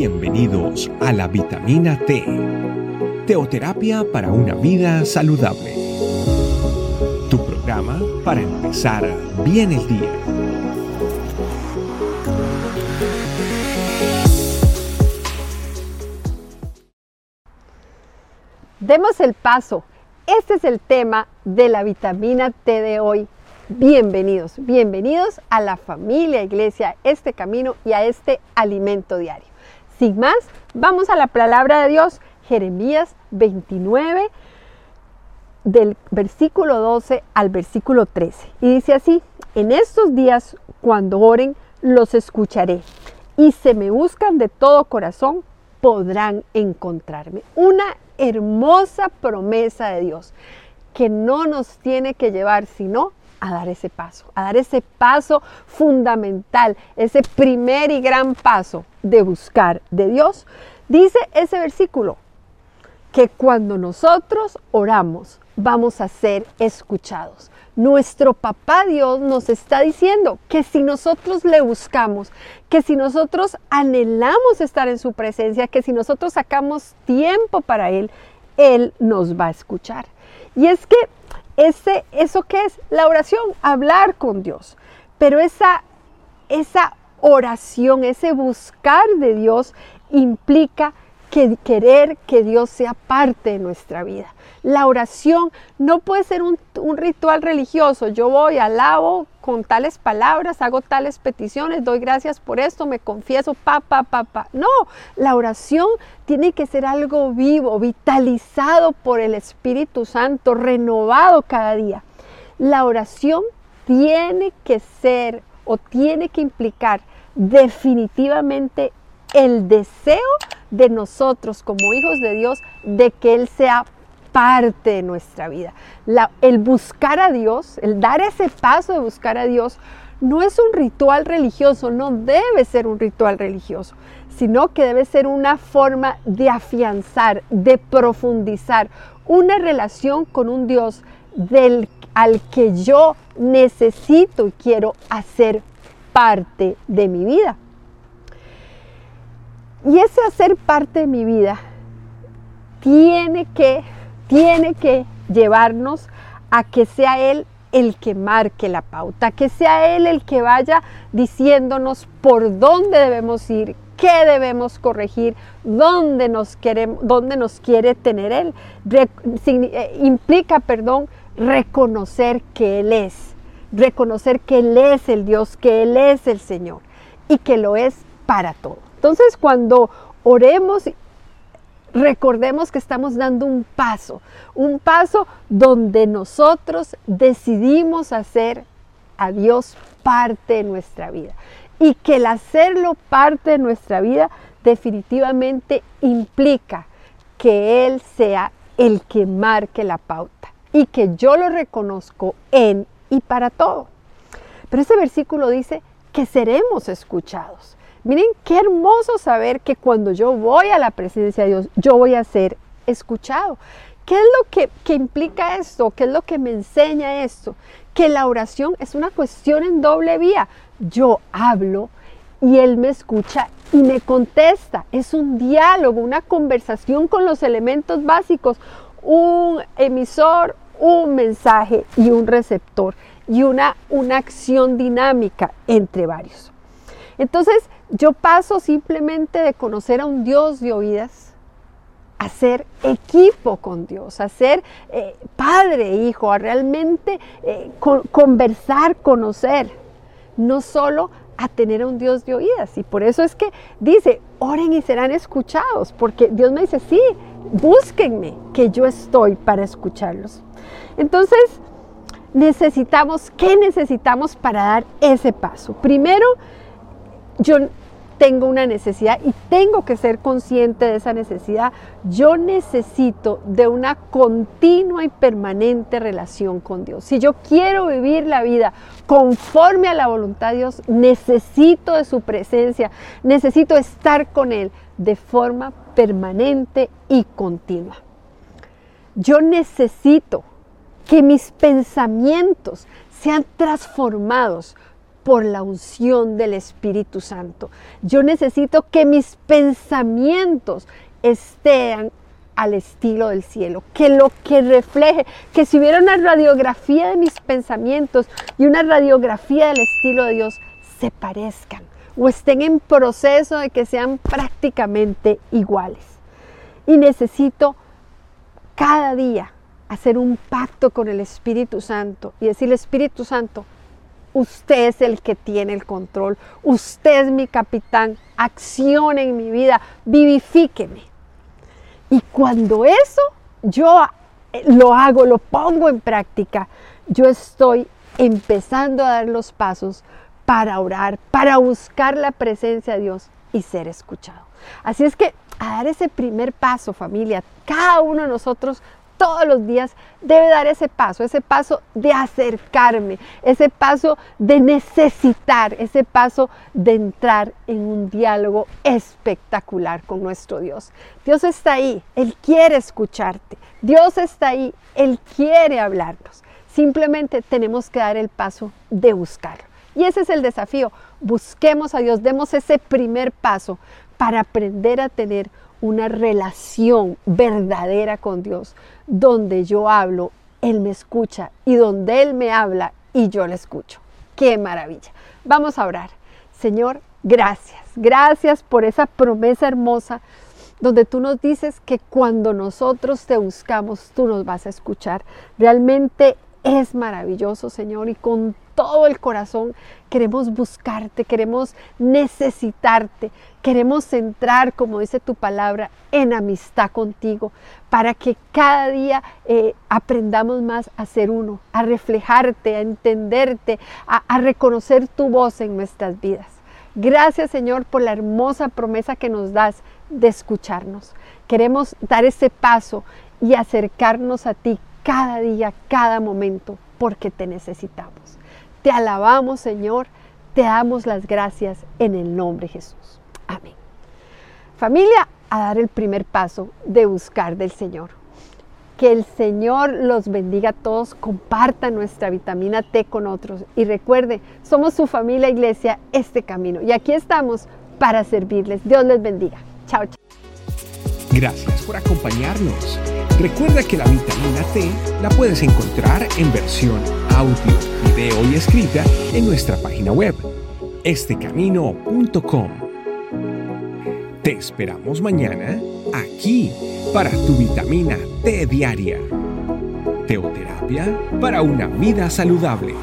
Bienvenidos a la vitamina T, teoterapia para una vida saludable. Tu programa para empezar bien el día. Demos el paso. Este es el tema de la vitamina T de hoy Bienvenidos, bienvenidos a la familia Iglesia, este camino y a este alimento diario. Sin más, vamos a la palabra de Dios, Jeremías 29, del versículo 12 al versículo 13. Y dice así, en estos días, cuando oren, los escucharé. Y se me buscan de todo corazón, podrán encontrarme. Una hermosa promesa de Dios que no nos tiene que llevar sino a dar ese paso, a dar ese paso fundamental, ese primer y gran paso de buscar de Dios. Dice ese versículo que cuando nosotros oramos vamos a ser escuchados. Nuestro papá Dios nos está diciendo que si nosotros le buscamos, que si nosotros anhelamos estar en su presencia, que si nosotros sacamos tiempo para Él, Él nos va a escuchar. Y es que ese, ¿Eso qué es? La oración, hablar con Dios. Pero esa, esa oración, ese buscar de Dios implica que querer que Dios sea parte de nuestra vida. La oración no puede ser un, ritual religioso. Yo voy, alabo con tales palabras, hago tales peticiones, doy gracias por esto, me confieso, pa, pa, pa, pa. No, la oración tiene que ser algo vivo, vitalizado por el Espíritu Santo, renovado cada día. La oración tiene que ser o tiene que implicar definitivamente el deseo de nosotros como hijos de Dios de que Él sea parte de nuestra vida. el buscar a Dios, el dar ese paso de buscar a Dios, no es un ritual religioso, no debe ser un ritual religioso, sino que debe ser una forma de afianzar, de profundizar una relación con un Dios del, al que yo necesito y quiero hacer parte de mi vida. Y ese hacer parte de mi vida tiene que, tiene que llevarnos a que sea Él el que marque la pauta, que sea Él el que vaya diciéndonos por dónde debemos ir, qué debemos corregir, dónde nos, queremos, dónde nos quiere tener Él. Eh, implica, perdón, reconocer que Él es, reconocer que Él es el Dios, que Él es el Señor y que lo es para todo. Entonces cuando oremos, recordemos que estamos dando un paso, un paso donde nosotros decidimos hacer a Dios parte de nuestra vida. Y que el hacerlo parte de nuestra vida definitivamente implica que Él sea el que marque la pauta y que yo lo reconozco en y para todo. Pero ese versículo dice que seremos escuchados. Miren qué hermoso saber que cuando yo voy a la presencia de Dios, yo voy a ser escuchado. ¿Qué es lo que, que, implica esto? ¿Qué es lo que me enseña esto? Que la oración es una cuestión en doble vía. Yo hablo y Él me escucha y me contesta. Es un diálogo, una conversación con los elementos básicos. Un emisor, un mensaje y un receptor. Y una, una acción dinámica entre varios. Entonces, yo paso simplemente de conocer a un Dios de oídas a ser equipo con Dios, a ser eh, padre, hijo, a realmente eh, conversar, conocer, no solo a tener a un Dios de oídas. Y por eso es que dice, oren y serán escuchados, porque Dios me dice, sí, búsquenme, que yo estoy para escucharlos. Entonces, necesitamos, ¿qué necesitamos para dar ese paso? Primero, yo tengo una necesidad y tengo que ser consciente de esa necesidad. Yo necesito de una continua y permanente relación con Dios. Si yo quiero vivir la vida conforme a la voluntad de Dios, necesito de su presencia, necesito estar con Él de forma permanente y continua. Yo necesito que mis pensamientos sean transformados por la unción del Espíritu Santo. Yo necesito que mis pensamientos estén al estilo del cielo, que lo que refleje, que si hubiera una radiografía de mis pensamientos y una radiografía del estilo de Dios, se parezcan o estén en proceso de que sean prácticamente iguales. Y necesito cada día hacer un pacto con el Espíritu Santo y decirle, Espíritu Santo, usted es el que tiene el control, usted es mi capitán, accione en mi vida, vivifíqueme. Y cuando eso yo eh, lo hago, lo pongo en práctica, yo estoy empezando a dar los pasos para orar, para buscar la presencia de Dios y ser escuchado. Así es que a dar ese primer paso, familia, cada uno de nosotros todos los días debe dar ese paso, ese paso de acercarme, ese paso de necesitar, ese paso de entrar en un diálogo espectacular con nuestro Dios. Dios está ahí, Él quiere escucharte, Dios está ahí, Él quiere hablarnos. Simplemente tenemos que dar el paso de buscarlo. Y ese es el desafío. Busquemos a Dios, demos ese primer paso para aprender a tener una relación verdadera con Dios, donde yo hablo, Él me escucha y donde Él me habla y yo le escucho. ¡Qué maravilla! Vamos a orar. Señor, gracias. Gracias por esa promesa hermosa donde tú nos dices que cuando nosotros te buscamos, tú nos vas a escuchar. Realmente es maravilloso, Señor, y con todo el corazón queremos buscarte, queremos necesitarte, queremos entrar, como dice tu palabra, en amistad contigo, para que cada día eh, aprendamos más a ser uno, a reflejarte, a entenderte, a, a reconocer tu voz en nuestras vidas. Gracias Señor por la hermosa promesa que nos das de escucharnos. Queremos dar ese paso y acercarnos a ti cada día, cada momento, porque te necesitamos. Te alabamos, Señor, te damos las gracias en el nombre de Jesús. Amén. Familia, a dar el primer paso de buscar del Señor. Que el Señor los bendiga a todos, comparta nuestra vitamina T con otros y recuerde, somos su familia iglesia, este camino. Y aquí estamos para servirles. Dios les bendiga. Chao, chao. Gracias por acompañarnos. Recuerda que la vitamina T la puedes encontrar en versión audio, video y escrita en nuestra página web, estecamino.com. Te esperamos mañana aquí para tu vitamina T diaria. Teoterapia para una vida saludable.